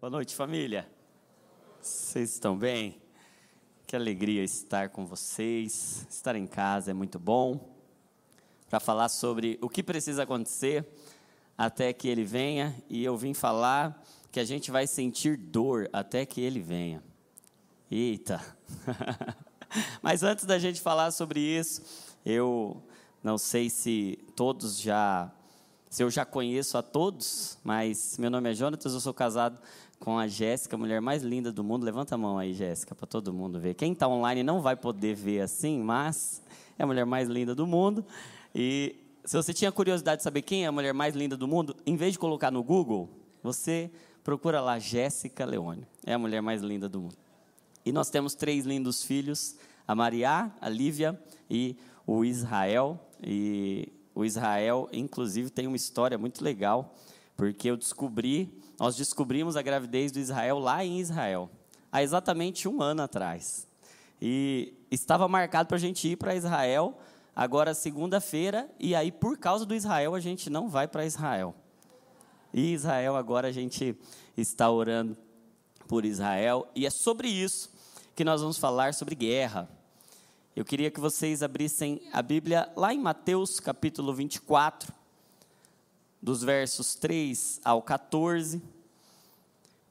Boa noite, família. Vocês estão bem? Que alegria estar com vocês. Estar em casa é muito bom. Para falar sobre o que precisa acontecer até que ele venha, e eu vim falar que a gente vai sentir dor até que ele venha. Eita! Mas antes da gente falar sobre isso, eu não sei se todos já, se eu já conheço a todos, mas meu nome é Jonatas, eu sou casado com a Jéssica, a mulher mais linda do mundo. Levanta a mão aí, Jéssica, para todo mundo ver. Quem está online não vai poder ver assim, mas é a mulher mais linda do mundo. E se você tinha curiosidade de saber quem é a mulher mais linda do mundo, em vez de colocar no Google, você procura lá Jéssica Leone. É a mulher mais linda do mundo. E nós temos três lindos filhos: a Maria, a Lívia e Israel. E o Israel, inclusive, tem uma história muito legal, porque eu descobri, nós descobrimos a gravidez do Israel lá em Israel, há exatamente um ano atrás. E estava marcado para a gente ir para Israel agora segunda-feira, e aí por causa do Israel a gente não vai para Israel. E Israel agora a gente está orando por Israel, e é sobre isso que nós vamos falar sobre guerra. Eu queria que vocês abrissem a Bíblia lá em Mateus capítulo 24, dos versos 3 ao 14.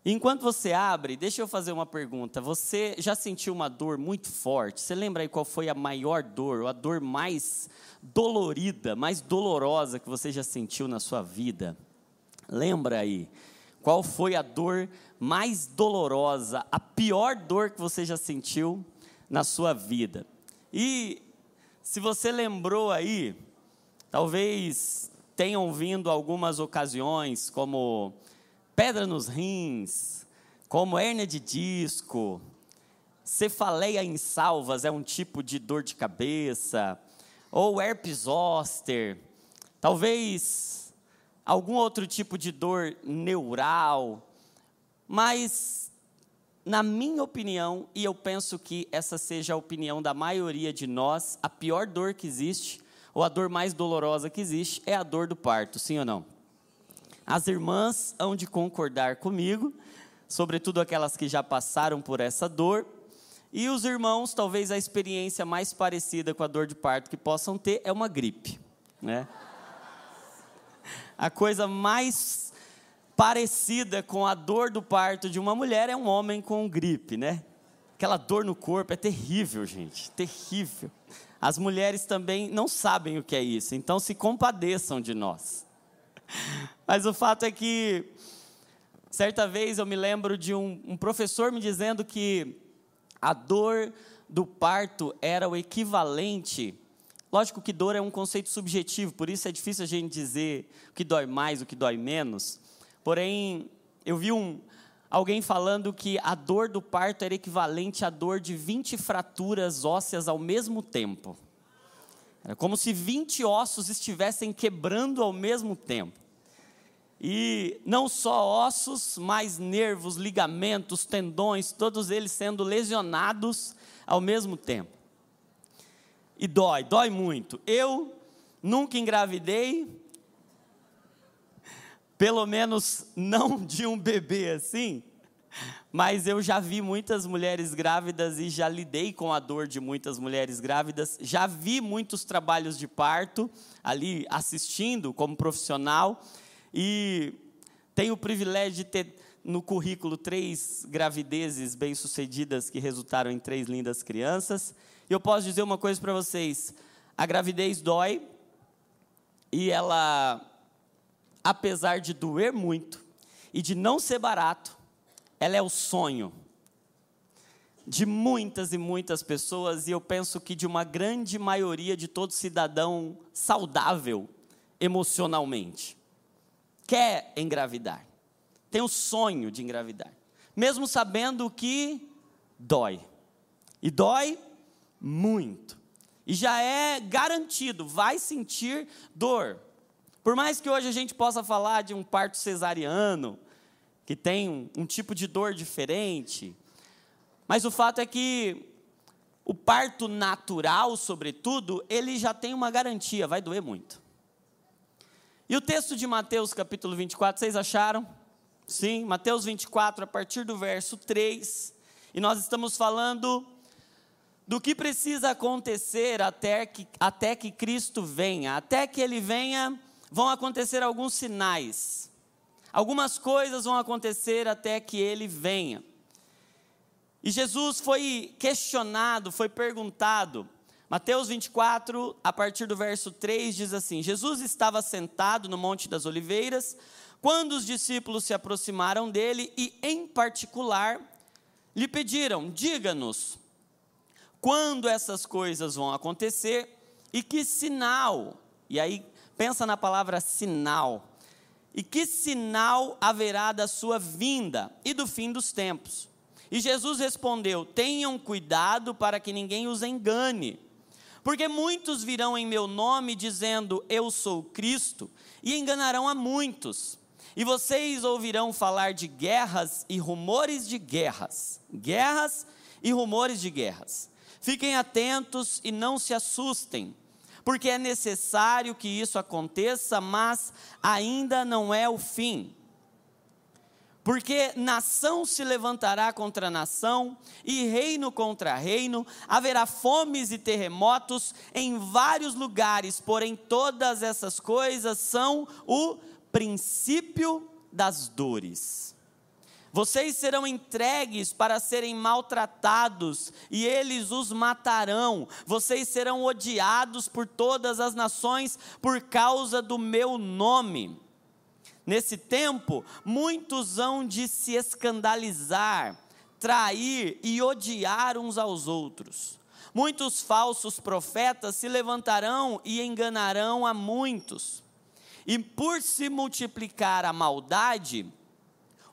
Enquanto você abre, deixa eu fazer uma pergunta. Você já sentiu uma dor muito forte? Você lembra aí qual foi a maior dor, ou a dor mais dolorida, mais dolorosa que você já sentiu na sua vida? Lembra aí? Qual foi a dor mais dolorosa, a pior dor que você já sentiu na sua vida? E se você lembrou aí, talvez tenham vindo algumas ocasiões, como pedra nos rins, como hérnia de disco, cefaleia em salvas é um tipo de dor de cabeça, ou herpes zoster, talvez algum outro tipo de dor neural, mas na minha opinião, e eu penso que essa seja a opinião da maioria de nós, a pior dor que existe, ou a dor mais dolorosa que existe, é a dor do parto, sim ou não? As irmãs hão de concordar comigo, sobretudo aquelas que já passaram por essa dor. E os irmãos, talvez a experiência mais parecida com a dor de parto que possam ter é uma gripe, né? A coisa mais parecida com a dor do parto de uma mulher é um homem com gripe, né? Aquela dor no corpo é terrível, gente, terrível. As mulheres também não sabem o que é isso, então se compadeçam de nós. Mas o fato é que, certa vez eu me lembro de um, um professor me dizendo que a dor do parto era o equivalente. Lógico que dor é um conceito subjetivo, por isso é difícil a gente dizer o que dói mais, o que dói menos. Porém, eu vi um, alguém falando que a dor do parto era equivalente à dor de 20 fraturas ósseas ao mesmo tempo. Era como se 20 ossos estivessem quebrando ao mesmo tempo. E não só ossos, mas nervos, ligamentos, tendões, todos eles sendo lesionados ao mesmo tempo. E dói, dói muito. Eu nunca engravidei, pelo menos não de um bebê assim, mas eu já vi muitas mulheres grávidas e já lidei com a dor de muitas mulheres grávidas, já vi muitos trabalhos de parto ali assistindo como profissional e tenho o privilégio de ter no currículo três gravidezes bem-sucedidas que resultaram em três lindas crianças. E eu posso dizer uma coisa para vocês: a gravidez dói e ela, apesar de doer muito e de não ser barato, ela é o sonho de muitas e muitas pessoas, e eu penso que de uma grande maioria de todo cidadão saudável emocionalmente quer engravidar, tem o sonho de engravidar, mesmo sabendo que dói. E dói muito. E já é garantido, vai sentir dor. Por mais que hoje a gente possa falar de um parto cesariano, que tem um, um tipo de dor diferente, mas o fato é que o parto natural, sobretudo, ele já tem uma garantia, vai doer muito. E o texto de Mateus capítulo 24, vocês acharam? Sim, Mateus 24, a partir do verso 3. E nós estamos falando do que precisa acontecer até que, até que Cristo venha. Até que Ele venha, vão acontecer alguns sinais. Algumas coisas vão acontecer até que Ele venha. E Jesus foi questionado, foi perguntado. Mateus 24, a partir do verso 3, diz assim: Jesus estava sentado no Monte das Oliveiras, quando os discípulos se aproximaram dele e, em particular, lhe pediram: diga-nos, quando essas coisas vão acontecer e que sinal, e aí pensa na palavra sinal, e que sinal haverá da sua vinda e do fim dos tempos? E Jesus respondeu: Tenham cuidado para que ninguém os engane. Porque muitos virão em meu nome dizendo eu sou Cristo, e enganarão a muitos. E vocês ouvirão falar de guerras e rumores de guerras. Guerras e rumores de guerras. Fiquem atentos e não se assustem, porque é necessário que isso aconteça, mas ainda não é o fim porque nação se levantará contra nação e reino contra reino, haverá fomes e terremotos em vários lugares, porém todas essas coisas são o princípio das dores. Vocês serão entregues para serem maltratados, e eles os matarão. Vocês serão odiados por todas as nações por causa do meu nome. Nesse tempo, muitos hão de se escandalizar, trair e odiar uns aos outros. Muitos falsos profetas se levantarão e enganarão a muitos. E por se multiplicar a maldade,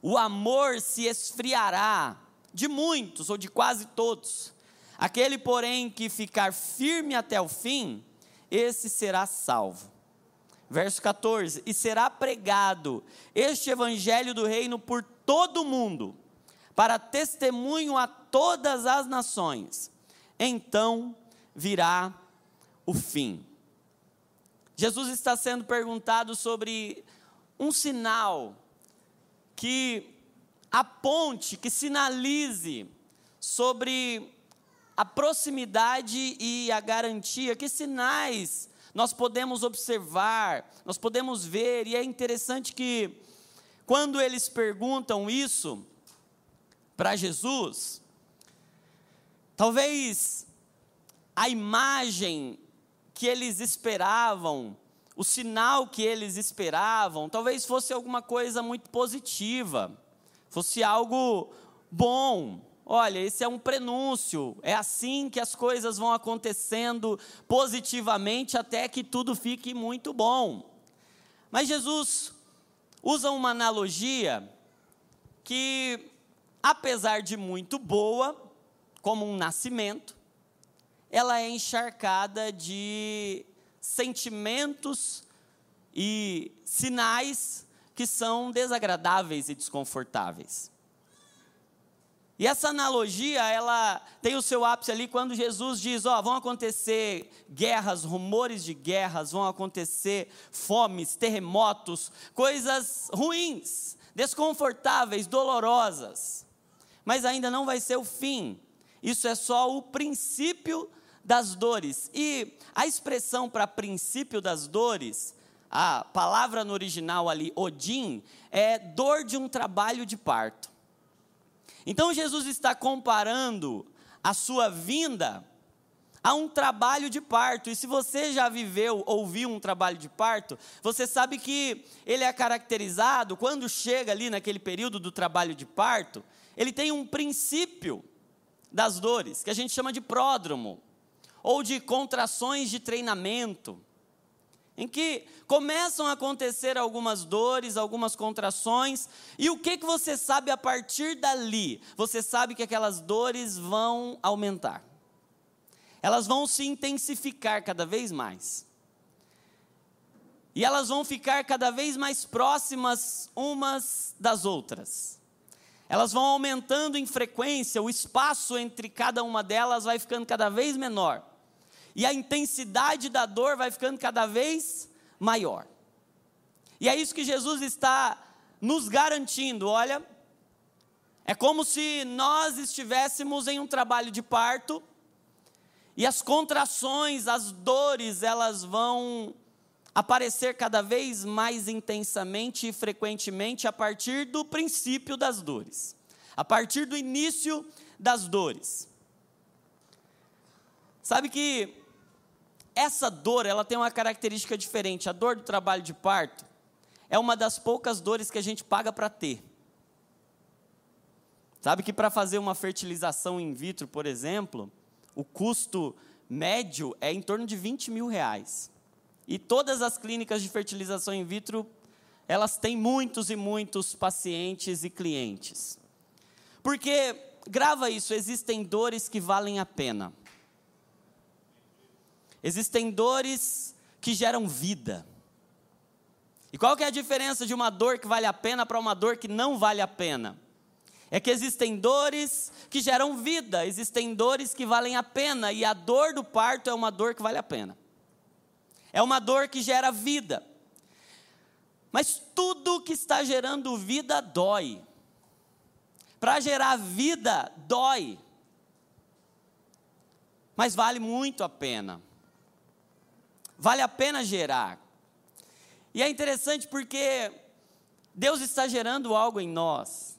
o amor se esfriará de muitos ou de quase todos. Aquele, porém, que ficar firme até o fim, esse será salvo. Verso 14: E será pregado este evangelho do reino por todo o mundo, para testemunho a todas as nações. Então virá o fim. Jesus está sendo perguntado sobre um sinal que aponte, que sinalize sobre a proximidade e a garantia, que sinais nós podemos observar, nós podemos ver, e é interessante que, quando eles perguntam isso para Jesus, talvez a imagem que eles esperavam, o sinal que eles esperavam, talvez fosse alguma coisa muito positiva, fosse algo bom, Olha, esse é um prenúncio, é assim que as coisas vão acontecendo positivamente até que tudo fique muito bom. Mas Jesus usa uma analogia que, apesar de muito boa, como um nascimento, ela é encharcada de sentimentos e sinais que são desagradáveis e desconfortáveis. E essa analogia, ela tem o seu ápice ali quando Jesus diz: Ó, oh, vão acontecer guerras, rumores de guerras, vão acontecer fomes, terremotos, coisas ruins, desconfortáveis, dolorosas. Mas ainda não vai ser o fim. Isso é só o princípio das dores. E a expressão para princípio das dores, a palavra no original ali, Odin, é dor de um trabalho de parto. Então Jesus está comparando a sua vinda a um trabalho de parto. E se você já viveu ou viu um trabalho de parto, você sabe que ele é caracterizado, quando chega ali naquele período do trabalho de parto, ele tem um princípio das dores, que a gente chama de pródromo, ou de contrações de treinamento em que começam a acontecer algumas dores, algumas contrações, e o que, que você sabe a partir dali? Você sabe que aquelas dores vão aumentar, elas vão se intensificar cada vez mais, e elas vão ficar cada vez mais próximas umas das outras. elas vão aumentando em frequência, o espaço entre cada uma delas vai ficando cada vez menor. E a intensidade da dor vai ficando cada vez maior. E é isso que Jesus está nos garantindo, olha, é como se nós estivéssemos em um trabalho de parto e as contrações, as dores, elas vão aparecer cada vez mais intensamente e frequentemente a partir do princípio das dores, a partir do início das dores. Sabe que essa dor, ela tem uma característica diferente. A dor do trabalho de parto é uma das poucas dores que a gente paga para ter. Sabe que para fazer uma fertilização in vitro, por exemplo, o custo médio é em torno de 20 mil reais. E todas as clínicas de fertilização in vitro, elas têm muitos e muitos pacientes e clientes. Porque, grava isso, existem dores que valem a pena. Existem dores que geram vida. E qual que é a diferença de uma dor que vale a pena para uma dor que não vale a pena? É que existem dores que geram vida, existem dores que valem a pena, e a dor do parto é uma dor que vale a pena. É uma dor que gera vida. Mas tudo que está gerando vida dói. Para gerar vida, dói. Mas vale muito a pena. Vale a pena gerar. E é interessante porque Deus está gerando algo em nós.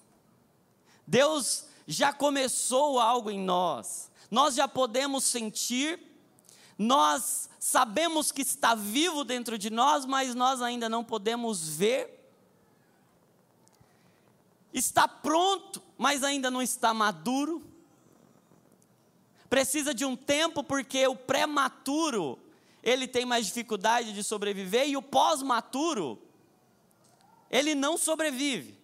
Deus já começou algo em nós. Nós já podemos sentir, nós sabemos que está vivo dentro de nós, mas nós ainda não podemos ver. Está pronto, mas ainda não está maduro. Precisa de um tempo, porque o prematuro, ele tem mais dificuldade de sobreviver, e o pós-maturo, ele não sobrevive.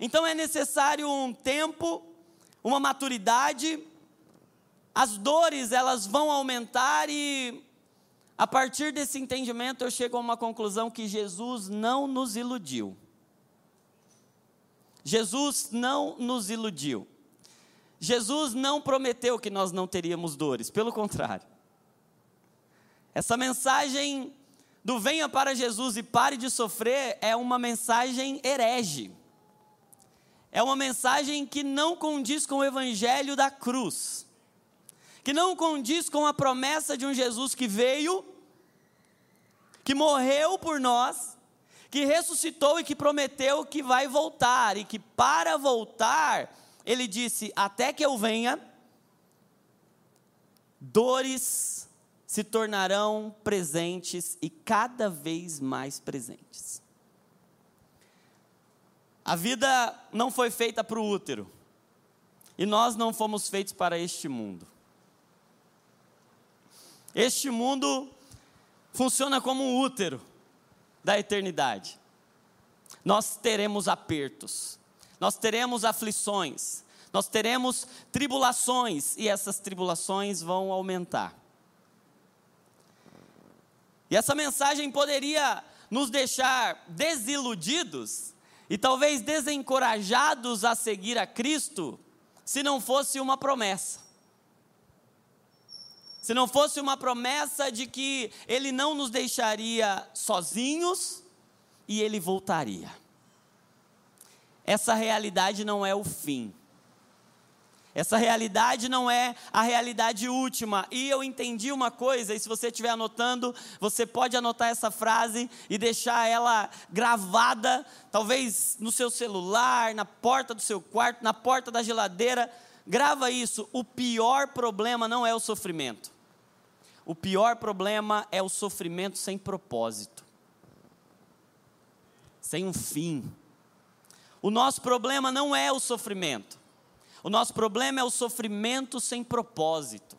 Então é necessário um tempo, uma maturidade, as dores elas vão aumentar e a partir desse entendimento eu chego a uma conclusão que Jesus não nos iludiu. Jesus não nos iludiu. Jesus não prometeu que nós não teríamos dores, pelo contrário. Essa mensagem do venha para Jesus e pare de sofrer é uma mensagem herege. É uma mensagem que não condiz com o evangelho da cruz que não condiz com a promessa de um Jesus que veio, que morreu por nós, que ressuscitou e que prometeu que vai voltar, e que para voltar, ele disse: Até que eu venha, dores se tornarão presentes e cada vez mais presentes. A vida não foi feita para o útero, e nós não fomos feitos para este mundo. Este mundo funciona como um útero da eternidade. Nós teremos apertos, nós teremos aflições, nós teremos tribulações e essas tribulações vão aumentar. E essa mensagem poderia nos deixar desiludidos e talvez desencorajados a seguir a Cristo, se não fosse uma promessa se não fosse uma promessa de que Ele não nos deixaria sozinhos e Ele voltaria. Essa realidade não é o fim. Essa realidade não é a realidade última. E eu entendi uma coisa, e se você estiver anotando, você pode anotar essa frase e deixar ela gravada, talvez no seu celular, na porta do seu quarto, na porta da geladeira. Grava isso. O pior problema não é o sofrimento. O pior problema é o sofrimento sem propósito, sem um fim. O nosso problema não é o sofrimento, o nosso problema é o sofrimento sem propósito.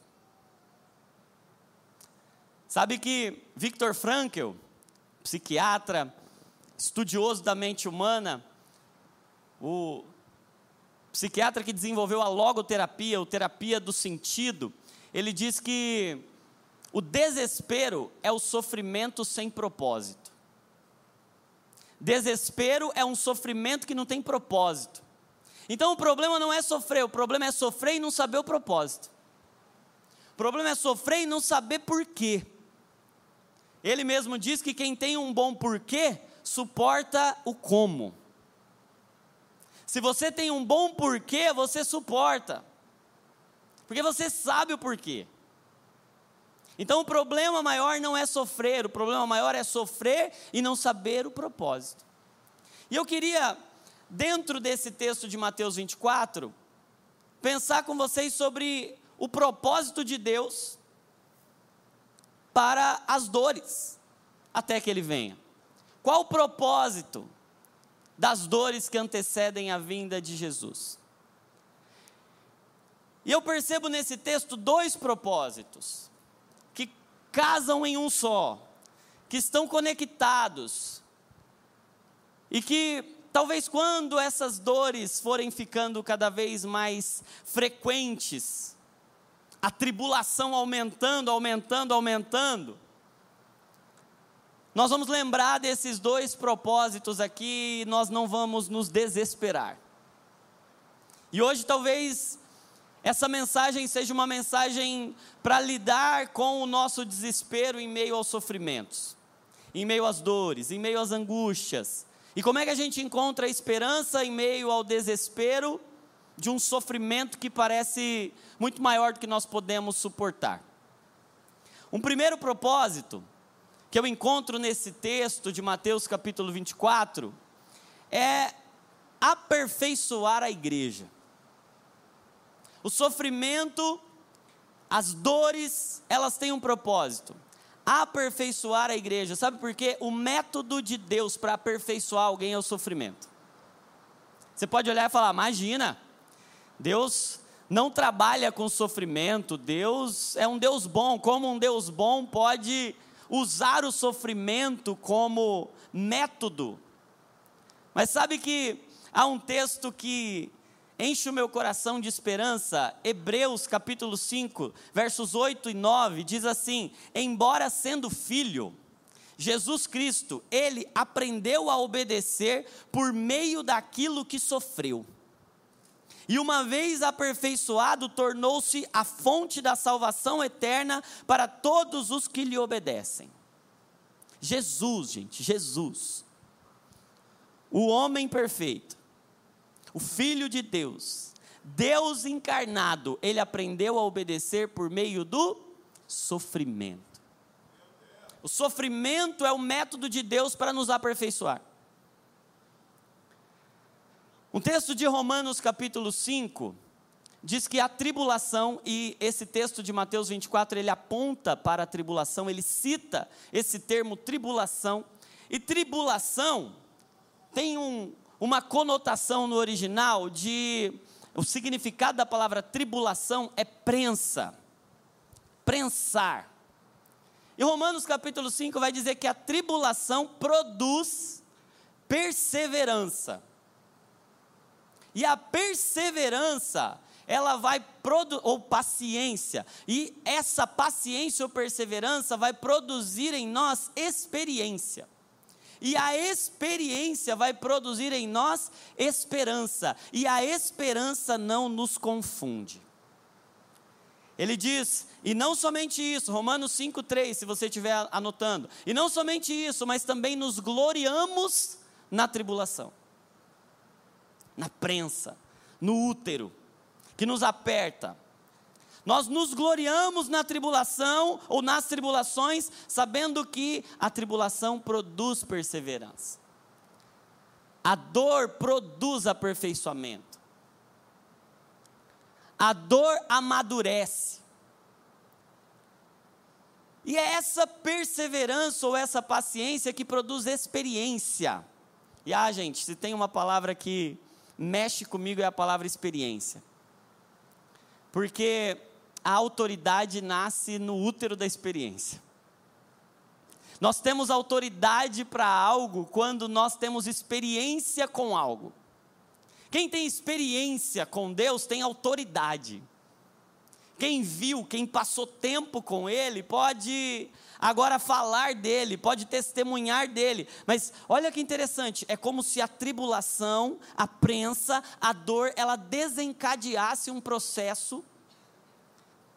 Sabe que Viktor Frankl, psiquiatra, estudioso da mente humana, o psiquiatra que desenvolveu a logoterapia, ou terapia do sentido, ele diz que o desespero é o sofrimento sem propósito. Desespero é um sofrimento que não tem propósito. Então o problema não é sofrer, o problema é sofrer e não saber o propósito. O problema é sofrer e não saber porquê. Ele mesmo diz que quem tem um bom porquê suporta o como. Se você tem um bom porquê, você suporta. Porque você sabe o porquê. Então o problema maior não é sofrer, o problema maior é sofrer e não saber o propósito. E eu queria, dentro desse texto de Mateus 24, pensar com vocês sobre o propósito de Deus para as dores, até que Ele venha. Qual o propósito das dores que antecedem a vinda de Jesus? E eu percebo nesse texto dois propósitos que casam em um só, que estão conectados e que talvez quando essas dores forem ficando cada vez mais frequentes, a tribulação aumentando, aumentando, aumentando, nós vamos lembrar desses dois propósitos aqui e nós não vamos nos desesperar. E hoje talvez essa mensagem seja uma mensagem para lidar com o nosso desespero em meio aos sofrimentos, em meio às dores, em meio às angústias. E como é que a gente encontra esperança em meio ao desespero de um sofrimento que parece muito maior do que nós podemos suportar? Um primeiro propósito que eu encontro nesse texto de Mateus capítulo 24 é aperfeiçoar a igreja. O sofrimento, as dores, elas têm um propósito: aperfeiçoar a igreja. Sabe por quê? O método de Deus para aperfeiçoar alguém é o sofrimento. Você pode olhar e falar: imagina, Deus não trabalha com sofrimento, Deus é um Deus bom. Como um Deus bom pode usar o sofrimento como método? Mas sabe que há um texto que enche o meu coração de esperança. Hebreus capítulo 5, versos 8 e 9 diz assim: Embora sendo filho, Jesus Cristo, ele aprendeu a obedecer por meio daquilo que sofreu. E uma vez aperfeiçoado, tornou-se a fonte da salvação eterna para todos os que lhe obedecem. Jesus, gente, Jesus. O homem perfeito o Filho de Deus, Deus encarnado, ele aprendeu a obedecer por meio do sofrimento. O sofrimento é o método de Deus para nos aperfeiçoar. Um texto de Romanos capítulo 5 diz que a tribulação, e esse texto de Mateus 24, ele aponta para a tribulação, ele cita esse termo tribulação, e tribulação tem um, uma conotação no original de. O significado da palavra tribulação é prensa, prensar. E Romanos capítulo 5 vai dizer que a tribulação produz perseverança. E a perseverança, ela vai produzir, ou paciência, e essa paciência ou perseverança vai produzir em nós experiência. E a experiência vai produzir em nós esperança, e a esperança não nos confunde. Ele diz, e não somente isso, Romanos 5,3, se você estiver anotando, e não somente isso, mas também nos gloriamos na tribulação, na prensa, no útero, que nos aperta, nós nos gloriamos na tribulação ou nas tribulações, sabendo que a tribulação produz perseverança. A dor produz aperfeiçoamento. A dor amadurece. E é essa perseverança ou essa paciência que produz experiência. E ah, gente, se tem uma palavra que mexe comigo é a palavra experiência. Porque a autoridade nasce no útero da experiência. Nós temos autoridade para algo quando nós temos experiência com algo. Quem tem experiência com Deus tem autoridade. quem viu, quem passou tempo com ele, pode agora falar dele, pode testemunhar dele. Mas olha que interessante, é como se a tribulação, a prensa, a dor, ela desencadeasse um processo.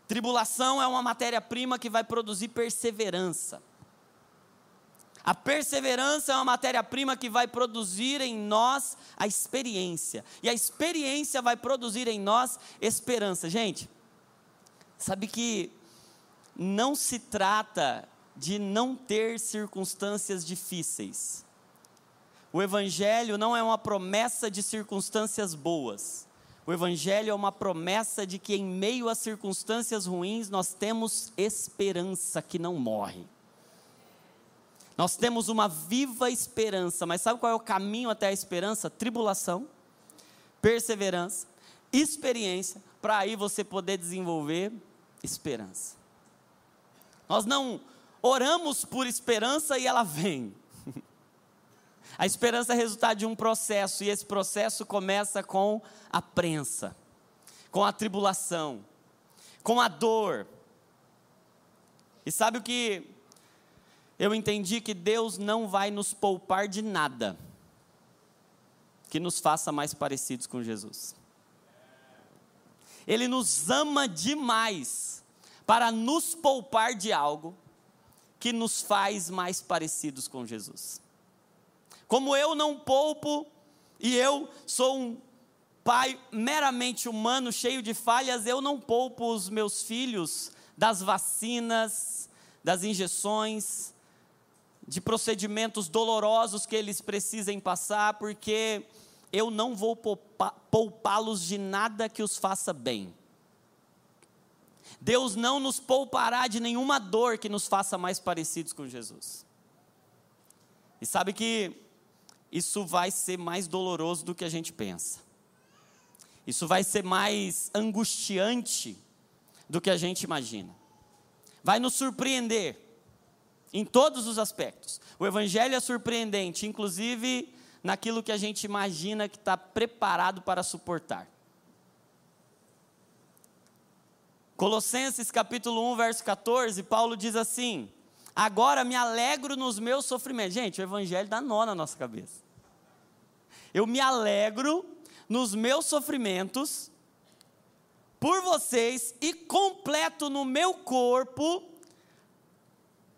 Tribulação é uma matéria-prima que vai produzir perseverança. A perseverança é uma matéria-prima que vai produzir em nós a experiência. E a experiência vai produzir em nós esperança. Gente, sabe que não se trata de não ter circunstâncias difíceis. O Evangelho não é uma promessa de circunstâncias boas. O Evangelho é uma promessa de que, em meio às circunstâncias ruins, nós temos esperança que não morre. Nós temos uma viva esperança, mas sabe qual é o caminho até a esperança? Tribulação, perseverança, experiência, para aí você poder desenvolver esperança. Nós não oramos por esperança e ela vem. A esperança é resultado de um processo, e esse processo começa com a prensa, com a tribulação, com a dor. E sabe o que eu entendi que Deus não vai nos poupar de nada que nos faça mais parecidos com Jesus. Ele nos ama demais para nos poupar de algo que nos faz mais parecidos com Jesus. Como eu não poupo e eu sou um pai meramente humano, cheio de falhas, eu não poupo os meus filhos das vacinas, das injeções, de procedimentos dolorosos que eles precisem passar, porque eu não vou poupá-los de nada que os faça bem. Deus não nos poupará de nenhuma dor que nos faça mais parecidos com Jesus. E sabe que isso vai ser mais doloroso do que a gente pensa. Isso vai ser mais angustiante do que a gente imagina. Vai nos surpreender em todos os aspectos. O Evangelho é surpreendente, inclusive naquilo que a gente imagina que está preparado para suportar. Colossenses capítulo 1, verso 14, Paulo diz assim: Agora me alegro nos meus sofrimentos. Gente, o Evangelho dá nó na nossa cabeça. Eu me alegro nos meus sofrimentos por vocês e completo no meu corpo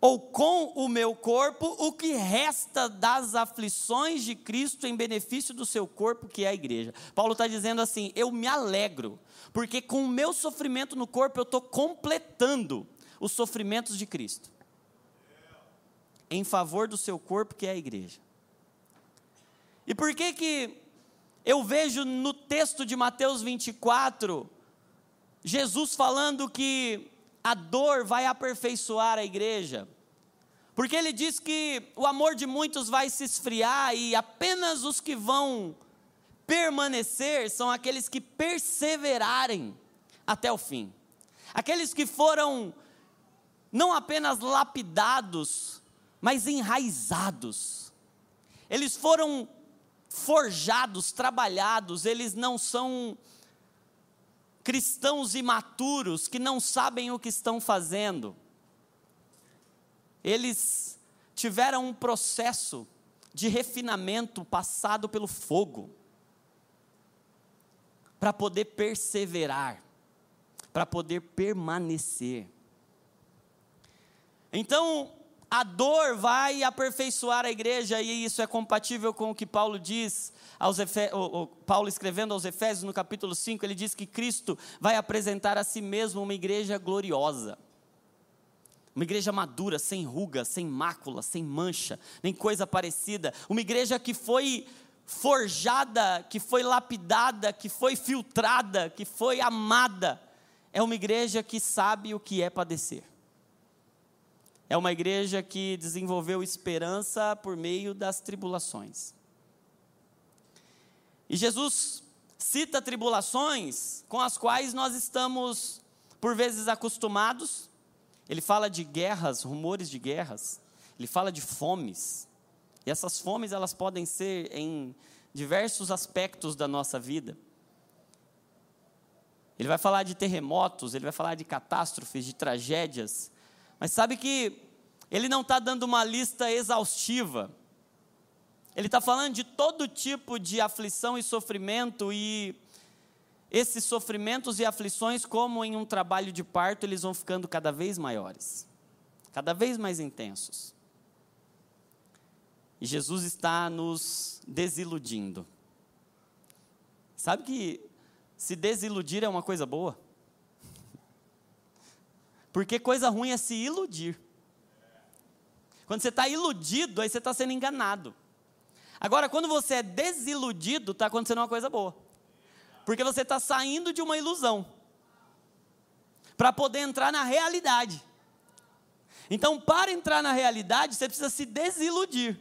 ou com o meu corpo o que resta das aflições de Cristo em benefício do seu corpo, que é a igreja. Paulo está dizendo assim: eu me alegro, porque com o meu sofrimento no corpo eu estou completando os sofrimentos de Cristo, em favor do seu corpo, que é a igreja. E por que que eu vejo no texto de Mateus 24, Jesus falando que a dor vai aperfeiçoar a igreja. Porque ele diz que o amor de muitos vai se esfriar e apenas os que vão permanecer são aqueles que perseverarem até o fim. Aqueles que foram não apenas lapidados, mas enraizados. Eles foram forjados, trabalhados, eles não são cristãos imaturos que não sabem o que estão fazendo. Eles tiveram um processo de refinamento passado pelo fogo para poder perseverar, para poder permanecer. Então, a dor vai aperfeiçoar a igreja, e isso é compatível com o que Paulo diz, aos Efe... Paulo escrevendo aos Efésios no capítulo 5, ele diz que Cristo vai apresentar a si mesmo uma igreja gloriosa. Uma igreja madura, sem ruga, sem mácula, sem mancha, nem coisa parecida. Uma igreja que foi forjada, que foi lapidada, que foi filtrada, que foi amada. É uma igreja que sabe o que é padecer. É uma igreja que desenvolveu esperança por meio das tribulações. E Jesus cita tribulações com as quais nós estamos, por vezes, acostumados. Ele fala de guerras, rumores de guerras. Ele fala de fomes. E essas fomes, elas podem ser em diversos aspectos da nossa vida. ele vai falar de terremotos, ele vai falar de catástrofes, de tragédias. Mas sabe que ele não está dando uma lista exaustiva. Ele está falando de todo tipo de aflição e sofrimento, e esses sofrimentos e aflições, como em um trabalho de parto, eles vão ficando cada vez maiores, cada vez mais intensos. E Jesus está nos desiludindo. Sabe que se desiludir é uma coisa boa? Porque coisa ruim é se iludir. Quando você está iludido, aí você está sendo enganado. Agora, quando você é desiludido, está acontecendo uma coisa boa. Porque você está saindo de uma ilusão para poder entrar na realidade. Então, para entrar na realidade, você precisa se desiludir.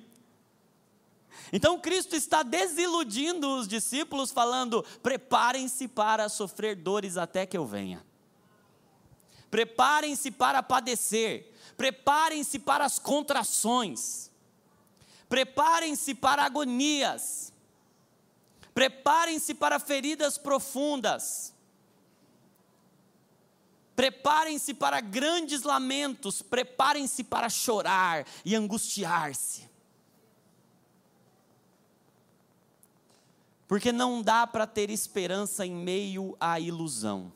Então, Cristo está desiludindo os discípulos, falando: preparem-se para sofrer dores até que eu venha. Preparem-se para padecer. Preparem-se para as contrações. Preparem-se para agonias. Preparem-se para feridas profundas. Preparem-se para grandes lamentos. Preparem-se para chorar e angustiar-se. Porque não dá para ter esperança em meio à ilusão.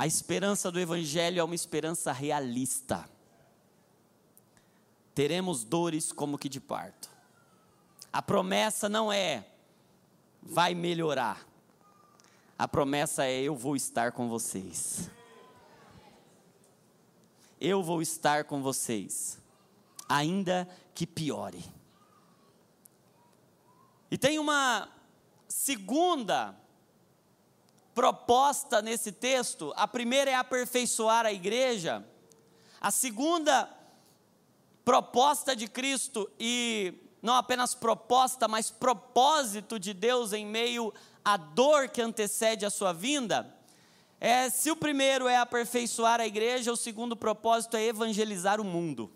A esperança do Evangelho é uma esperança realista. Teremos dores como que de parto. A promessa não é vai melhorar. A promessa é eu vou estar com vocês. Eu vou estar com vocês, ainda que piore. E tem uma segunda proposta nesse texto, a primeira é aperfeiçoar a igreja, a segunda proposta de Cristo e não apenas proposta, mas propósito de Deus em meio à dor que antecede a sua vinda, é se o primeiro é aperfeiçoar a igreja, o segundo propósito é evangelizar o mundo.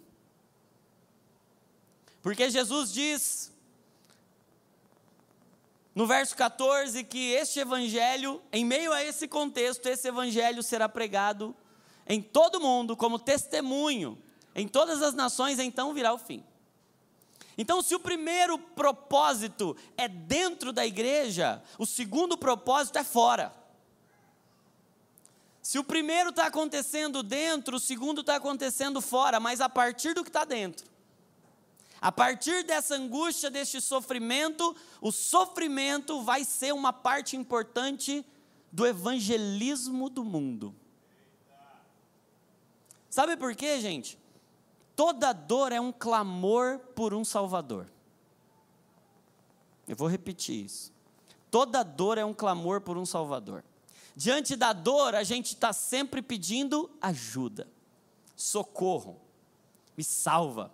Porque Jesus diz no verso 14 que este evangelho, em meio a esse contexto, esse evangelho será pregado em todo mundo como testemunho, em todas as nações, então virá o fim. Então, se o primeiro propósito é dentro da igreja, o segundo propósito é fora. Se o primeiro está acontecendo dentro, o segundo está acontecendo fora, mas a partir do que está dentro. A partir dessa angústia, deste sofrimento, o sofrimento vai ser uma parte importante do evangelismo do mundo. Sabe por quê, gente? Toda dor é um clamor por um Salvador. Eu vou repetir isso. Toda dor é um clamor por um Salvador. Diante da dor, a gente está sempre pedindo ajuda, socorro, me salva.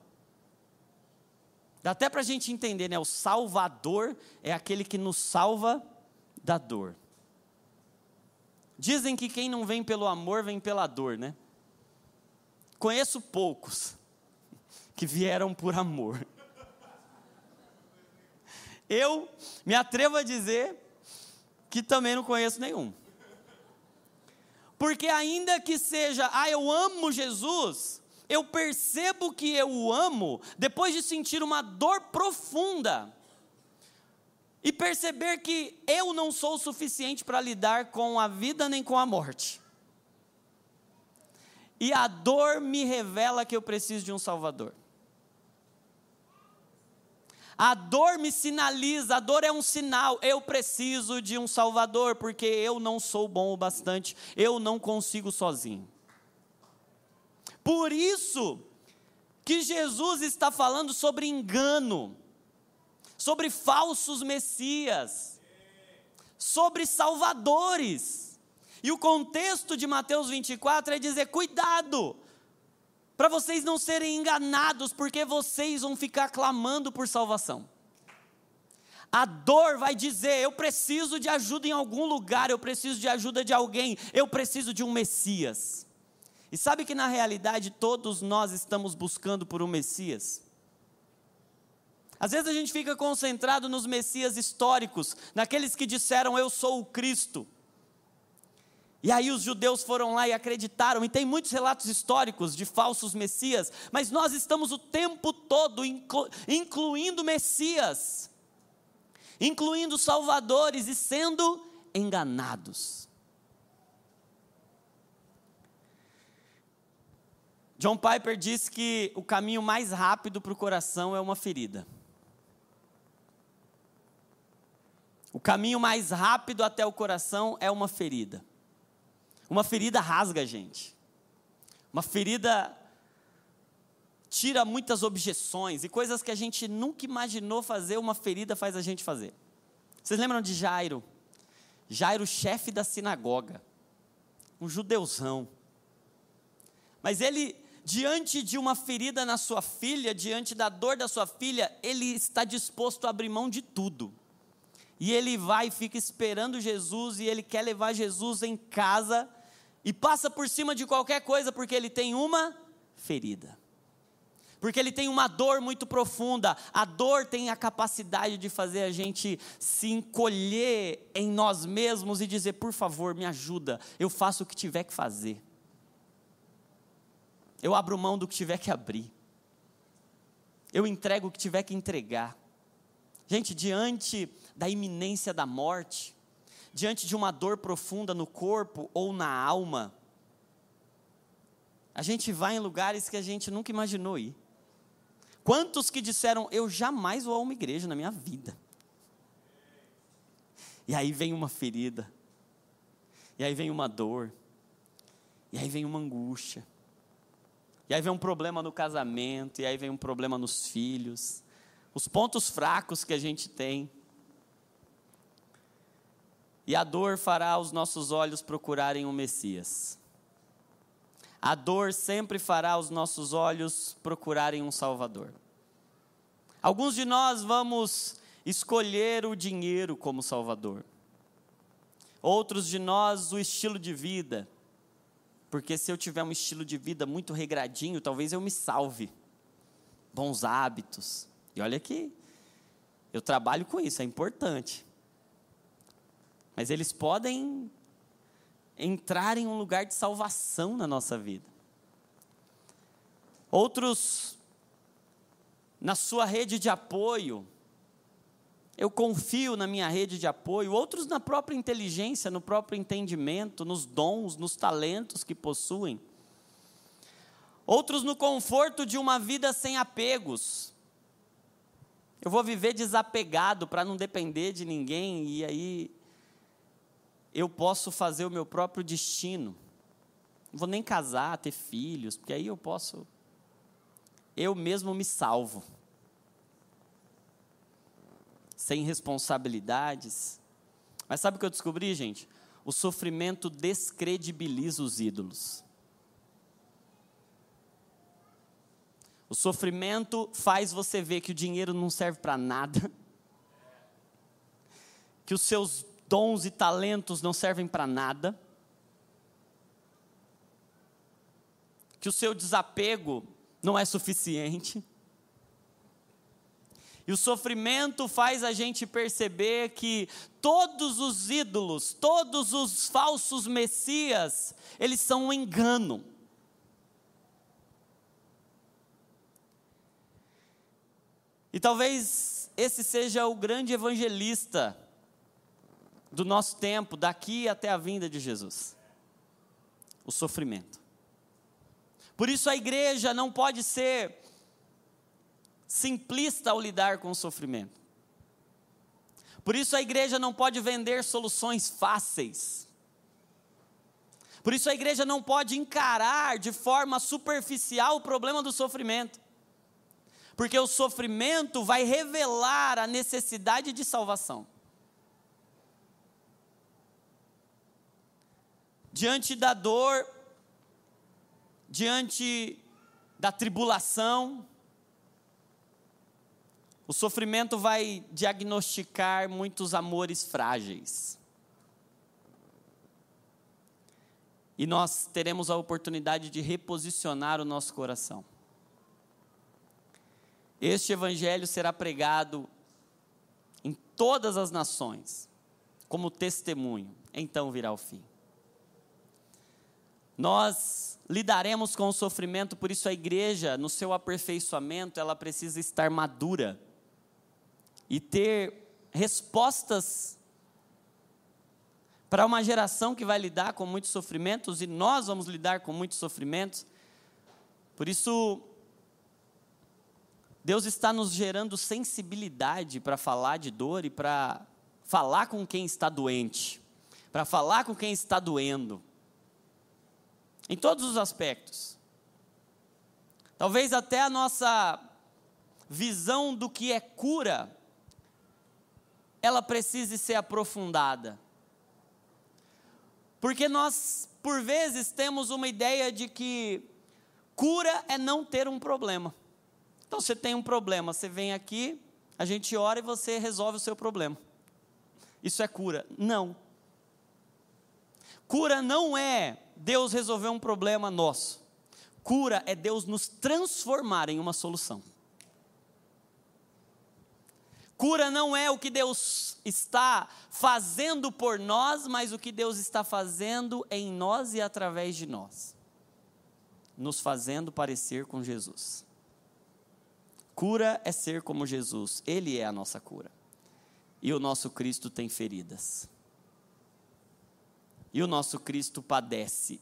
Dá até para a gente entender, né? O Salvador é aquele que nos salva da dor. Dizem que quem não vem pelo amor vem pela dor, né? Conheço poucos que vieram por amor. Eu me atrevo a dizer que também não conheço nenhum. Porque ainda que seja, ah, eu amo Jesus, eu percebo que eu o amo depois de sentir uma dor profunda e perceber que eu não sou o suficiente para lidar com a vida nem com a morte. E a dor me revela que eu preciso de um Salvador. A dor me sinaliza, a dor é um sinal, eu preciso de um Salvador, porque eu não sou bom o bastante, eu não consigo sozinho. Por isso que Jesus está falando sobre engano, sobre falsos messias, sobre salvadores. E o contexto de Mateus 24 é dizer: cuidado, para vocês não serem enganados, porque vocês vão ficar clamando por salvação. A dor vai dizer: eu preciso de ajuda em algum lugar, eu preciso de ajuda de alguém, eu preciso de um Messias. E sabe que na realidade todos nós estamos buscando por um Messias? Às vezes a gente fica concentrado nos Messias históricos, naqueles que disseram eu sou o Cristo. E aí os judeus foram lá e acreditaram, e tem muitos relatos históricos de falsos messias, mas nós estamos o tempo todo inclu incluindo messias, incluindo salvadores e sendo enganados. John Piper diz que o caminho mais rápido para o coração é uma ferida. O caminho mais rápido até o coração é uma ferida. Uma ferida rasga a gente. Uma ferida tira muitas objeções e coisas que a gente nunca imaginou fazer, uma ferida faz a gente fazer. Vocês lembram de Jairo? Jairo, chefe da sinagoga, um judeuzão. Mas ele, diante de uma ferida na sua filha, diante da dor da sua filha, ele está disposto a abrir mão de tudo. E ele vai e fica esperando Jesus, e ele quer levar Jesus em casa e passa por cima de qualquer coisa porque ele tem uma ferida. Porque ele tem uma dor muito profunda. A dor tem a capacidade de fazer a gente se encolher em nós mesmos e dizer: por favor, me ajuda, eu faço o que tiver que fazer. Eu abro mão do que tiver que abrir. Eu entrego o que tiver que entregar. Gente, diante da iminência da morte, diante de uma dor profunda no corpo ou na alma, a gente vai em lugares que a gente nunca imaginou ir. Quantos que disseram, eu jamais vou a uma igreja na minha vida? E aí vem uma ferida, e aí vem uma dor, e aí vem uma angústia, e aí vem um problema no casamento, e aí vem um problema nos filhos, os pontos fracos que a gente tem. E a dor fará os nossos olhos procurarem um Messias. A dor sempre fará os nossos olhos procurarem um Salvador. Alguns de nós vamos escolher o dinheiro como Salvador. Outros de nós o estilo de vida. Porque se eu tiver um estilo de vida muito regradinho, talvez eu me salve. Bons hábitos. E olha que eu trabalho com isso, é importante. Mas eles podem entrar em um lugar de salvação na nossa vida. Outros, na sua rede de apoio, eu confio na minha rede de apoio, outros na própria inteligência, no próprio entendimento, nos dons, nos talentos que possuem. Outros no conforto de uma vida sem apegos. Eu vou viver desapegado para não depender de ninguém e aí eu posso fazer o meu próprio destino. Não vou nem casar, ter filhos, porque aí eu posso. Eu mesmo me salvo. Sem responsabilidades. Mas sabe o que eu descobri, gente? O sofrimento descredibiliza os ídolos. O sofrimento faz você ver que o dinheiro não serve para nada, que os seus dons e talentos não servem para nada, que o seu desapego não é suficiente. E o sofrimento faz a gente perceber que todos os ídolos, todos os falsos messias, eles são um engano. E talvez esse seja o grande evangelista do nosso tempo, daqui até a vinda de Jesus? O sofrimento. Por isso a igreja não pode ser simplista ao lidar com o sofrimento. Por isso a igreja não pode vender soluções fáceis. Por isso a igreja não pode encarar de forma superficial o problema do sofrimento. Porque o sofrimento vai revelar a necessidade de salvação. diante da dor, diante da tribulação, o sofrimento vai diagnosticar muitos amores frágeis. E nós teremos a oportunidade de reposicionar o nosso coração. Este evangelho será pregado em todas as nações, como testemunho, então virá o fim. nós lidaremos com o sofrimento, por isso a igreja, no seu aperfeiçoamento, ela precisa estar madura e ter respostas para uma geração que vai lidar com muitos sofrimentos e nós vamos lidar com muitos sofrimentos. Por isso, Deus está nos gerando sensibilidade para falar de dor e para falar com quem está doente, para falar com quem está doendo, em todos os aspectos. Talvez até a nossa visão do que é cura, ela precise ser aprofundada. Porque nós, por vezes, temos uma ideia de que cura é não ter um problema. Então, você tem um problema, você vem aqui, a gente ora e você resolve o seu problema. Isso é cura? Não. Cura não é Deus resolver um problema nosso. Cura é Deus nos transformar em uma solução. Cura não é o que Deus está fazendo por nós, mas o que Deus está fazendo em nós e através de nós, nos fazendo parecer com Jesus. Cura é ser como Jesus, Ele é a nossa cura. E o nosso Cristo tem feridas. E o nosso Cristo padece,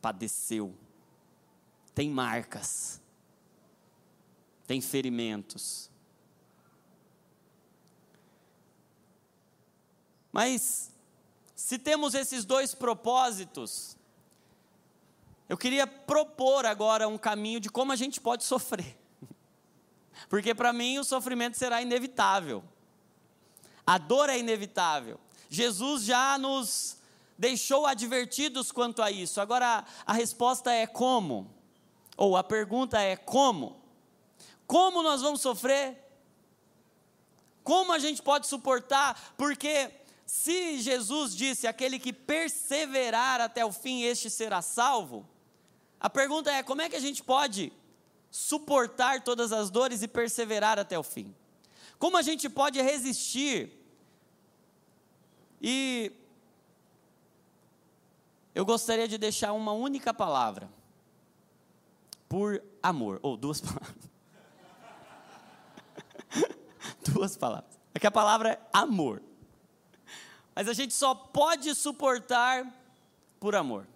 padeceu, tem marcas, tem ferimentos Mas, se temos esses dois propósitos, eu queria propor agora um caminho de como a gente pode sofrer. Porque para mim o sofrimento será inevitável. A dor é inevitável. Jesus já nos deixou advertidos quanto a isso. Agora a resposta é como? Ou a pergunta é como? Como nós vamos sofrer? Como a gente pode suportar? Porque se Jesus disse: aquele que perseverar até o fim, este será salvo, a pergunta é: como é que a gente pode suportar todas as dores e perseverar até o fim? Como a gente pode resistir? E eu gostaria de deixar uma única palavra: por amor, ou duas palavras. duas palavras. Aqui a palavra é amor. Mas a gente só pode suportar por amor.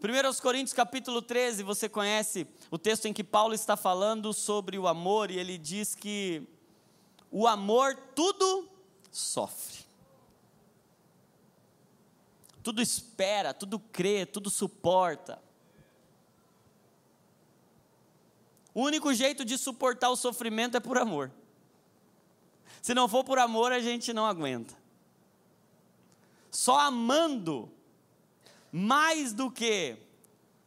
1 Coríntios capítulo 13, você conhece o texto em que Paulo está falando sobre o amor, e ele diz que o amor tudo sofre. Tudo espera, tudo crê, tudo suporta. O único jeito de suportar o sofrimento é por amor. Se não for por amor, a gente não aguenta. Só amando, mais do que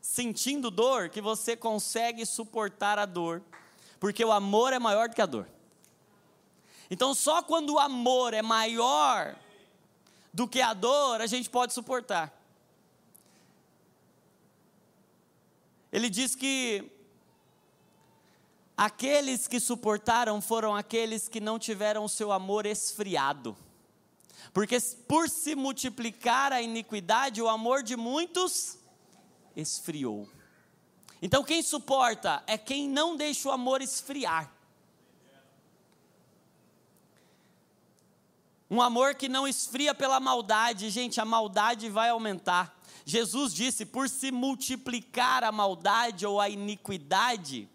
sentindo dor, que você consegue suportar a dor, porque o amor é maior do que a dor. Então, só quando o amor é maior do que a dor, a gente pode suportar. Ele diz que Aqueles que suportaram foram aqueles que não tiveram o seu amor esfriado. Porque por se multiplicar a iniquidade, o amor de muitos esfriou. Então quem suporta é quem não deixa o amor esfriar. Um amor que não esfria pela maldade, gente, a maldade vai aumentar. Jesus disse: por se multiplicar a maldade ou a iniquidade,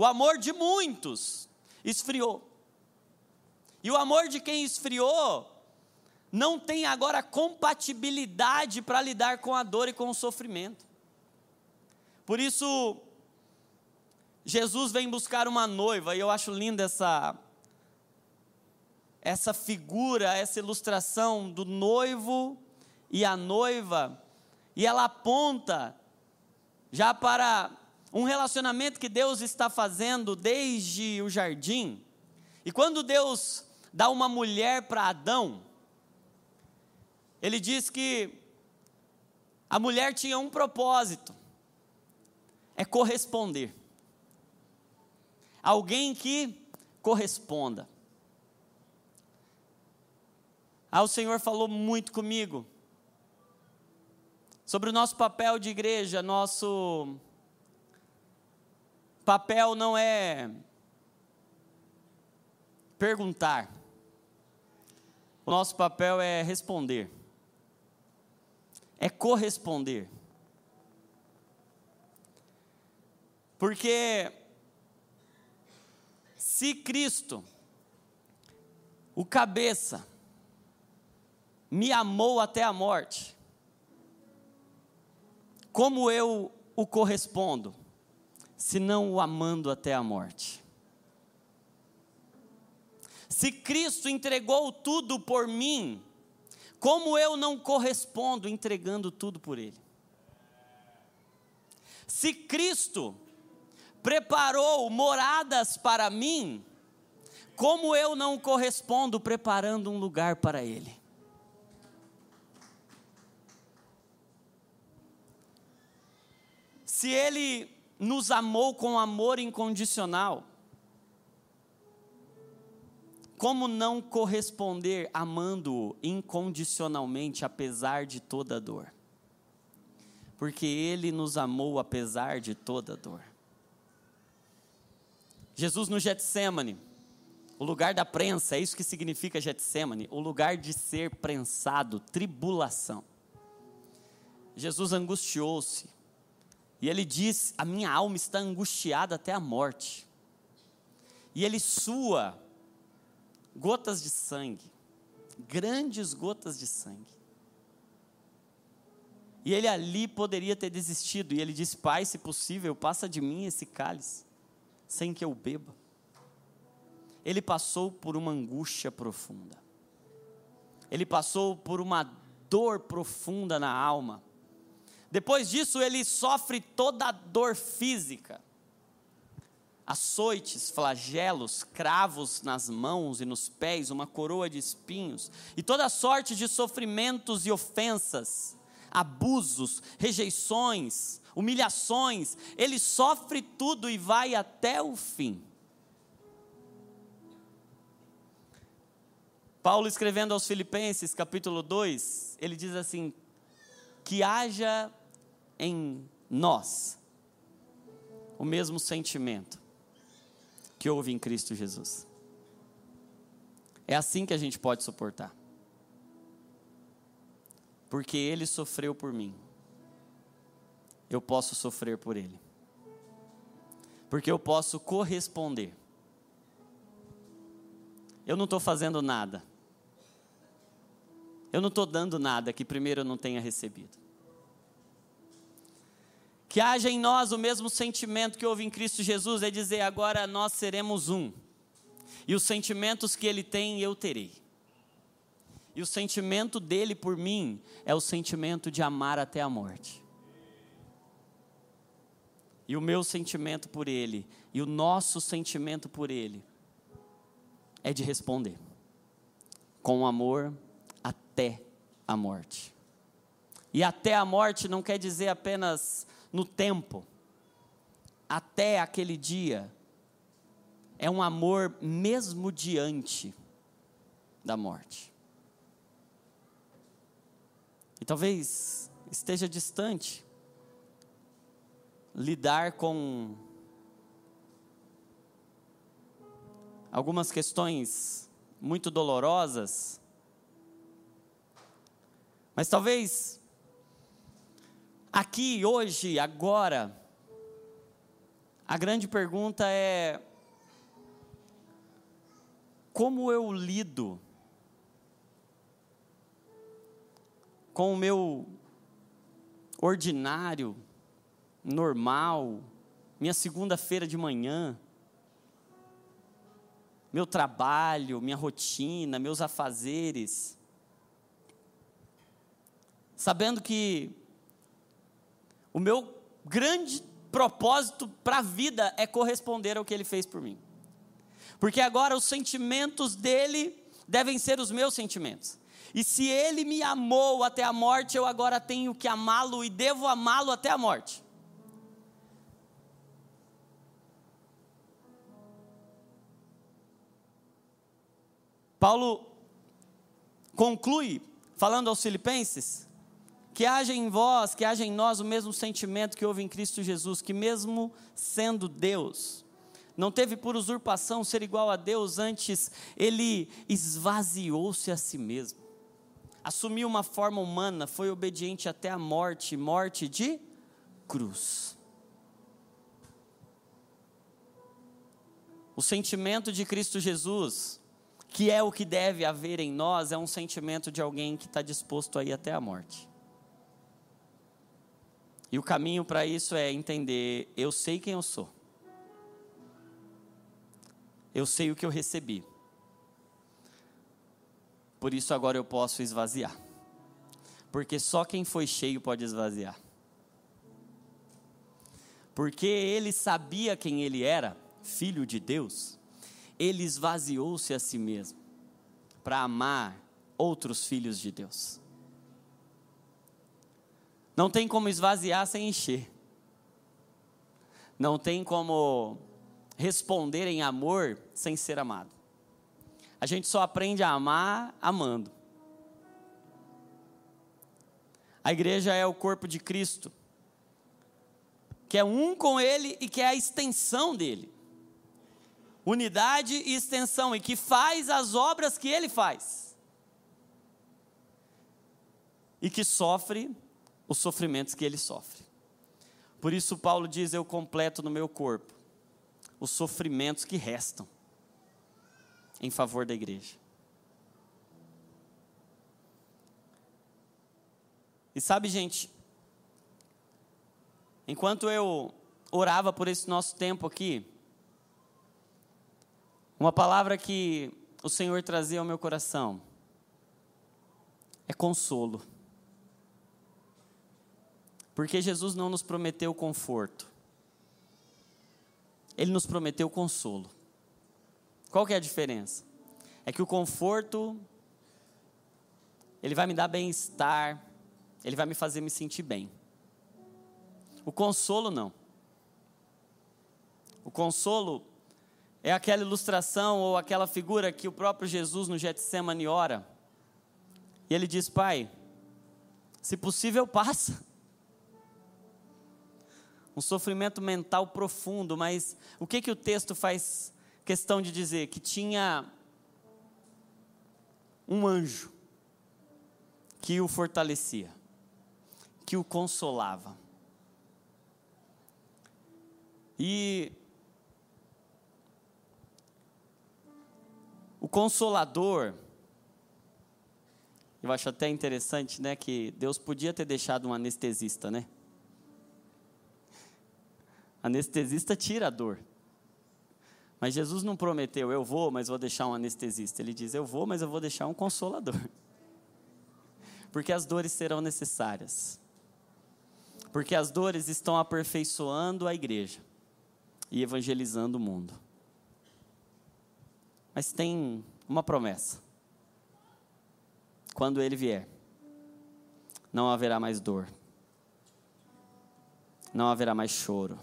o amor de muitos esfriou. E o amor de quem esfriou não tem agora compatibilidade para lidar com a dor e com o sofrimento. Por isso, Jesus vem buscar uma noiva, e eu acho linda essa essa figura, essa ilustração do noivo e a noiva, e ela aponta já para um relacionamento que Deus está fazendo desde o jardim. E quando Deus dá uma mulher para Adão, ele diz que a mulher tinha um propósito: é corresponder. Alguém que corresponda. Ah, o Senhor falou muito comigo sobre o nosso papel de igreja, nosso papel não é perguntar, o nosso papel é responder, é corresponder. Porque se Cristo, o cabeça, me amou até a morte, como eu o correspondo, se não o amando até a morte? Se Cristo entregou tudo por mim, como eu não correspondo entregando tudo por Ele? Se Cristo preparou moradas para mim, como eu não correspondo preparando um lugar para Ele? Se Ele nos amou com amor incondicional, como não corresponder amando-o incondicionalmente, apesar de toda dor? Porque Ele nos amou apesar de toda dor. Jesus no Getsemane, o lugar da prensa, é isso que significa Getsemane, o lugar de ser prensado, tribulação. Jesus angustiou-se, e ele diz: A minha alma está angustiada até a morte. E ele sua gotas de sangue, grandes gotas de sangue. E ele ali poderia ter desistido, e ele disse: Pai, se possível, passa de mim esse cálice sem que eu beba. Ele passou por uma angústia profunda. Ele passou por uma dor profunda na alma. Depois disso, ele sofre toda a dor física. Açoites, flagelos, cravos nas mãos e nos pés, uma coroa de espinhos, e toda sorte de sofrimentos e ofensas, abusos, rejeições, humilhações, ele sofre tudo e vai até o fim. Paulo escrevendo aos Filipenses, capítulo 2, ele diz assim: que haja em nós o mesmo sentimento que houve em Cristo Jesus. É assim que a gente pode suportar. Porque ele sofreu por mim eu posso sofrer por ele. Porque eu posso corresponder. Eu não estou fazendo nada. Eu não estou dando nada que primeiro eu não tenha recebido. Que haja em nós o mesmo sentimento que houve em Cristo Jesus, é dizer, agora nós seremos um. E os sentimentos que ele tem, eu terei. E o sentimento dele por mim é o sentimento de amar até a morte e o meu sentimento por Ele, e o nosso sentimento por Ele, é de responder com amor até a morte. E até a morte não quer dizer apenas no tempo, até aquele dia, é um amor mesmo diante da morte. E talvez esteja distante, lidar com algumas questões muito dolorosas, mas talvez aqui, hoje, agora, a grande pergunta é: como eu lido com o meu ordinário, normal, minha segunda-feira de manhã, meu trabalho, minha rotina, meus afazeres, sabendo que o meu grande propósito para a vida é corresponder ao que ele fez por mim. Porque agora os sentimentos dele devem ser os meus sentimentos. E se ele me amou até a morte, eu agora tenho que amá-lo e devo amá-lo até a morte. Paulo conclui falando aos Filipenses que haja em vós, que haja em nós o mesmo sentimento que houve em Cristo Jesus, que mesmo sendo Deus, não teve por usurpação ser igual a Deus, antes ele esvaziou-se a si mesmo. Assumiu uma forma humana, foi obediente até a morte morte de cruz. O sentimento de Cristo Jesus, que é o que deve haver em nós, é um sentimento de alguém que está disposto a ir até a morte. E o caminho para isso é entender: eu sei quem eu sou, eu sei o que eu recebi, por isso agora eu posso esvaziar, porque só quem foi cheio pode esvaziar. Porque ele sabia quem ele era, filho de Deus, ele esvaziou-se a si mesmo para amar outros filhos de Deus. Não tem como esvaziar sem encher. Não tem como responder em amor sem ser amado. A gente só aprende a amar amando. A igreja é o corpo de Cristo, que é um com Ele e que é a extensão dele. Unidade e extensão, e que faz as obras que Ele faz. E que sofre os sofrimentos que ele sofre. Por isso, Paulo diz: Eu completo no meu corpo os sofrimentos que restam em favor da igreja. E sabe, gente, enquanto eu orava por esse nosso tempo aqui, uma palavra que o Senhor trazia ao meu coração é consolo. Porque Jesus não nos prometeu conforto. Ele nos prometeu consolo. Qual que é a diferença? É que o conforto ele vai me dar bem-estar, ele vai me fazer me sentir bem. O consolo não. O consolo é aquela ilustração ou aquela figura que o próprio Jesus no Getsemane ora. E ele diz: "Pai, se possível, passa um sofrimento mental profundo, mas o que que o texto faz questão de dizer? Que tinha um anjo que o fortalecia, que o consolava. E o consolador, eu acho até interessante, né, que Deus podia ter deixado um anestesista, né? Anestesista tira a dor. Mas Jesus não prometeu, eu vou, mas vou deixar um anestesista. Ele diz, eu vou, mas eu vou deixar um consolador. Porque as dores serão necessárias. Porque as dores estão aperfeiçoando a igreja e evangelizando o mundo. Mas tem uma promessa. Quando ele vier, não haverá mais dor, não haverá mais choro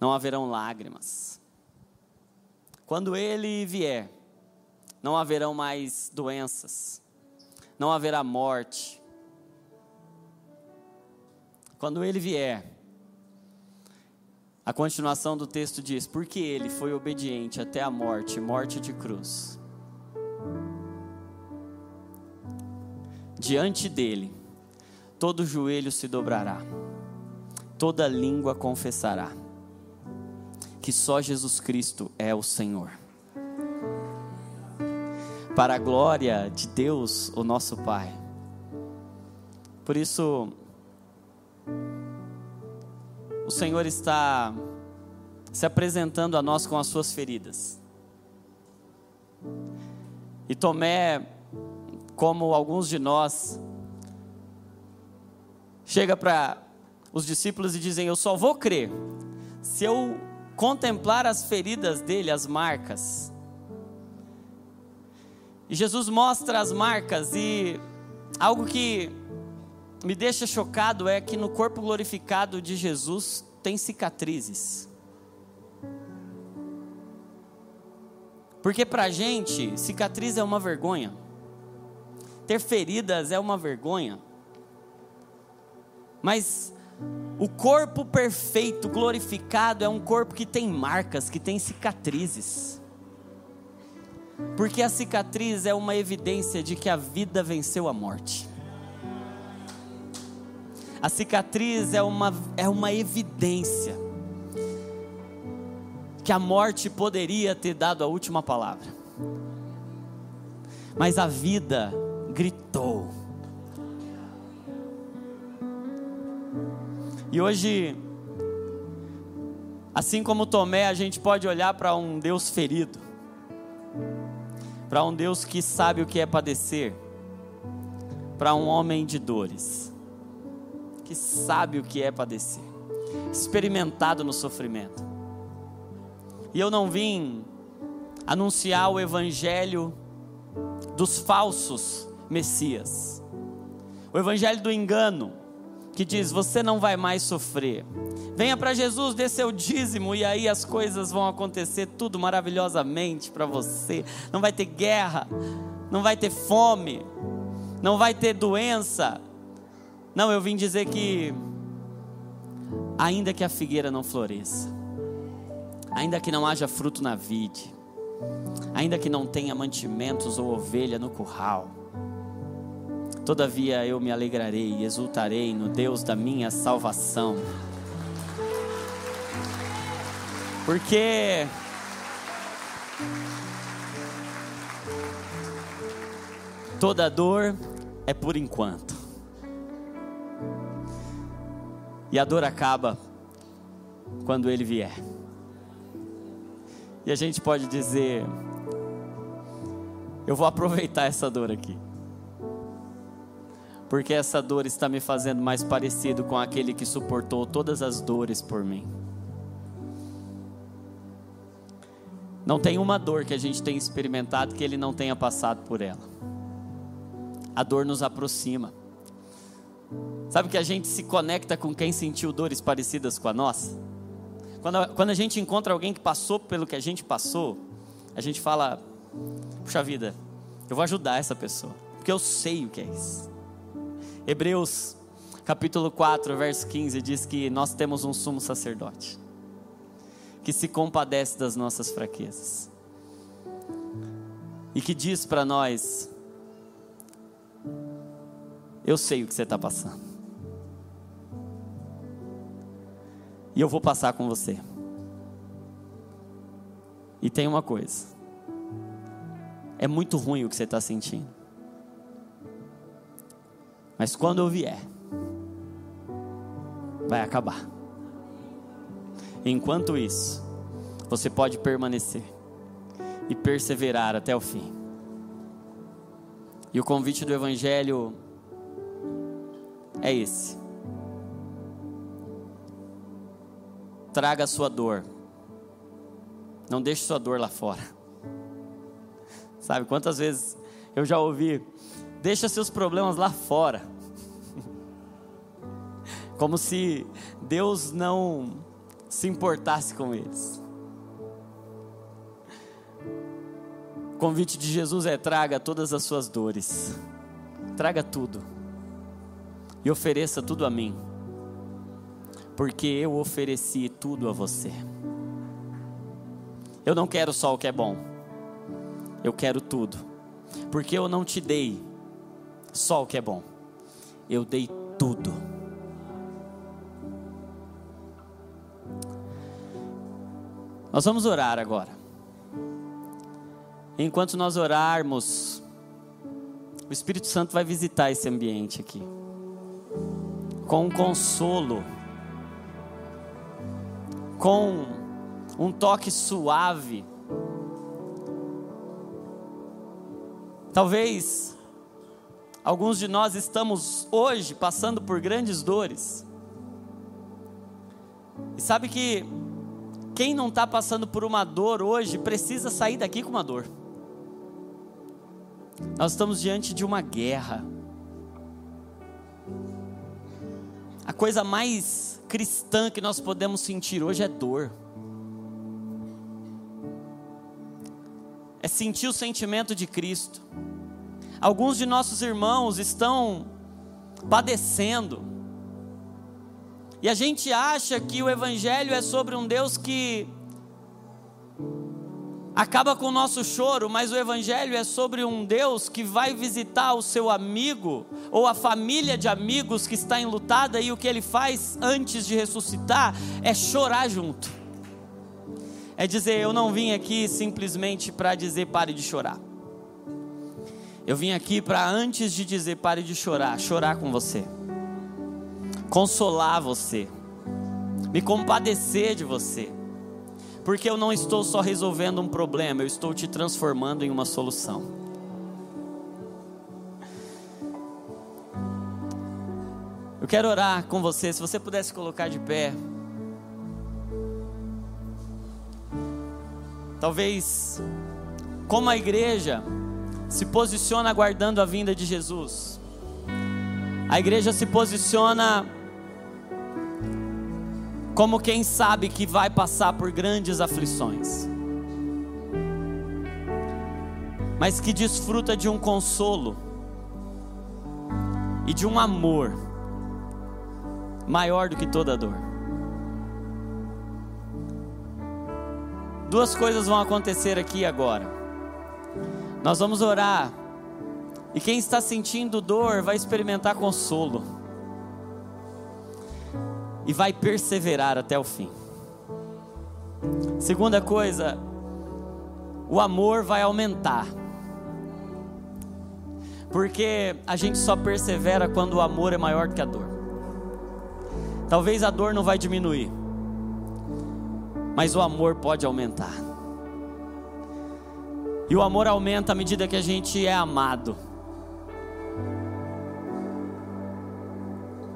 não haverão lágrimas. Quando ele vier, não haverão mais doenças, não haverá morte. Quando ele vier, a continuação do texto diz: Porque ele foi obediente até a morte morte de cruz. Diante dele, todo joelho se dobrará, toda língua confessará que só Jesus Cristo é o Senhor. Para a glória de Deus, o nosso Pai. Por isso, o Senhor está se apresentando a nós com as suas feridas. E Tomé, como alguns de nós, chega para os discípulos e dizem: Eu só vou crer se eu contemplar as feridas dele, as marcas. E Jesus mostra as marcas, e algo que me deixa chocado é que no corpo glorificado de Jesus tem cicatrizes. Porque para a gente, cicatriz é uma vergonha. ter feridas é uma vergonha. Mas o corpo perfeito, glorificado, é um corpo que tem marcas, que tem cicatrizes. Porque a cicatriz é uma evidência de que a vida venceu a morte. A cicatriz é uma, é uma evidência que a morte poderia ter dado a última palavra. Mas a vida gritou. E hoje, assim como Tomé, a gente pode olhar para um Deus ferido, para um Deus que sabe o que é padecer, para um homem de dores, que sabe o que é padecer, experimentado no sofrimento. E eu não vim anunciar o evangelho dos falsos messias, o evangelho do engano que diz: você não vai mais sofrer. Venha para Jesus, dê seu dízimo e aí as coisas vão acontecer tudo maravilhosamente para você. Não vai ter guerra, não vai ter fome, não vai ter doença. Não, eu vim dizer que ainda que a figueira não floresça, ainda que não haja fruto na vide, ainda que não tenha mantimentos ou ovelha no curral, Todavia eu me alegrarei e exultarei no Deus da minha salvação. Porque toda dor é por enquanto. E a dor acaba quando ele vier. E a gente pode dizer: Eu vou aproveitar essa dor aqui porque essa dor está me fazendo mais parecido com aquele que suportou todas as dores por mim. Não tem uma dor que a gente tenha experimentado que ele não tenha passado por ela. A dor nos aproxima. Sabe que a gente se conecta com quem sentiu dores parecidas com a nossa? Quando a, quando a gente encontra alguém que passou pelo que a gente passou, a gente fala: puxa vida, eu vou ajudar essa pessoa, porque eu sei o que é isso. Hebreus capítulo 4, verso 15 diz que nós temos um sumo sacerdote que se compadece das nossas fraquezas e que diz para nós: Eu sei o que você está passando, e eu vou passar com você. E tem uma coisa: é muito ruim o que você está sentindo. Mas quando eu vier, vai acabar. Enquanto isso, você pode permanecer e perseverar até o fim. E o convite do Evangelho é esse: traga a sua dor, não deixe sua dor lá fora. Sabe quantas vezes eu já ouvi Deixa seus problemas lá fora. Como se Deus não se importasse com eles. O convite de Jesus é: traga todas as suas dores, traga tudo e ofereça tudo a mim, porque eu ofereci tudo a você. Eu não quero só o que é bom, eu quero tudo, porque eu não te dei só o que é bom. Eu dei tudo. Nós vamos orar agora. Enquanto nós orarmos, o Espírito Santo vai visitar esse ambiente aqui. Com um consolo. Com um toque suave. Talvez Alguns de nós estamos hoje passando por grandes dores. E sabe que quem não está passando por uma dor hoje precisa sair daqui com uma dor. Nós estamos diante de uma guerra. A coisa mais cristã que nós podemos sentir hoje é dor. É sentir o sentimento de Cristo alguns de nossos irmãos estão padecendo. E a gente acha que o Evangelho é sobre um Deus que acaba com o nosso choro, mas o Evangelho é sobre um Deus que vai visitar o seu amigo ou a família de amigos que está enlutada e o que ele faz antes de ressuscitar é chorar junto. É dizer, eu não vim aqui simplesmente para dizer pare de chorar. Eu vim aqui para antes de dizer pare de chorar, chorar com você. Consolar você. Me compadecer de você porque eu não estou só resolvendo um problema, eu estou te transformando em uma solução. Eu quero orar com você, se você pudesse colocar de pé. Talvez, como a igreja se posiciona aguardando a vinda de Jesus, a igreja se posiciona como quem sabe que vai passar por grandes aflições, mas que desfruta de um consolo e de um amor maior do que toda dor. Duas coisas vão acontecer aqui agora. Nós vamos orar, e quem está sentindo dor vai experimentar consolo e vai perseverar até o fim. Segunda coisa, o amor vai aumentar. Porque a gente só persevera quando o amor é maior que a dor. Talvez a dor não vai diminuir, mas o amor pode aumentar. E o amor aumenta à medida que a gente é amado.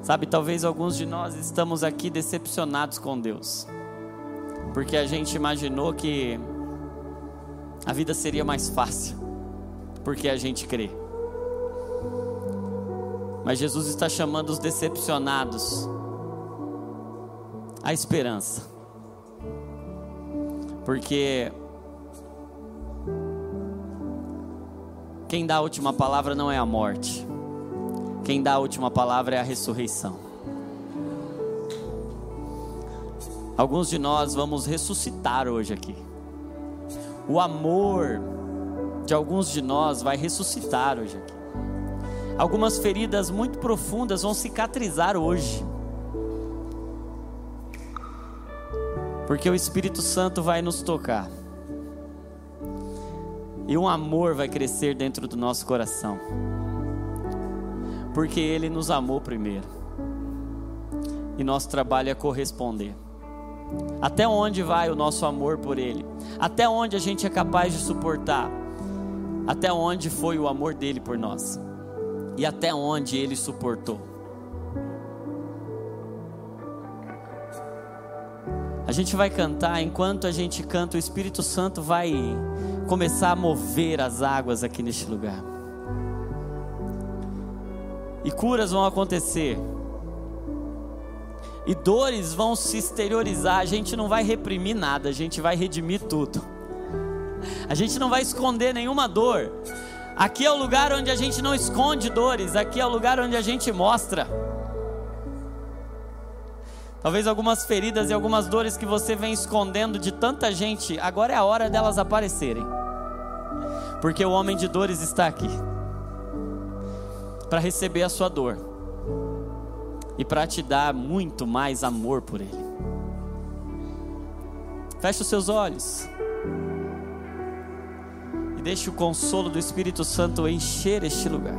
Sabe, talvez alguns de nós estamos aqui decepcionados com Deus, porque a gente imaginou que a vida seria mais fácil, porque a gente crê. Mas Jesus está chamando os decepcionados à esperança, porque quem dá a última palavra não é a morte quem dá a última palavra é a ressurreição. Alguns de nós vamos ressuscitar hoje aqui. O amor de alguns de nós vai ressuscitar hoje aqui. Algumas feridas muito profundas vão cicatrizar hoje. Porque o Espírito Santo vai nos tocar. E um amor vai crescer dentro do nosso coração porque Ele nos amou primeiro. E nosso trabalho é corresponder. Até onde vai o nosso amor por Ele? Até onde a gente é capaz de suportar? Até onde foi o amor dele por nós? E até onde Ele suportou? A gente vai cantar, enquanto a gente canta, o Espírito Santo vai começar a mover as águas aqui neste lugar e curas vão acontecer, e dores vão se exteriorizar. A gente não vai reprimir nada, a gente vai redimir tudo. A gente não vai esconder nenhuma dor. Aqui é o lugar onde a gente não esconde dores, aqui é o lugar onde a gente mostra. Talvez algumas feridas e algumas dores que você vem escondendo de tanta gente, agora é a hora delas aparecerem. Porque o homem de dores está aqui para receber a sua dor e para te dar muito mais amor por Ele. Feche os seus olhos e deixe o consolo do Espírito Santo encher este lugar.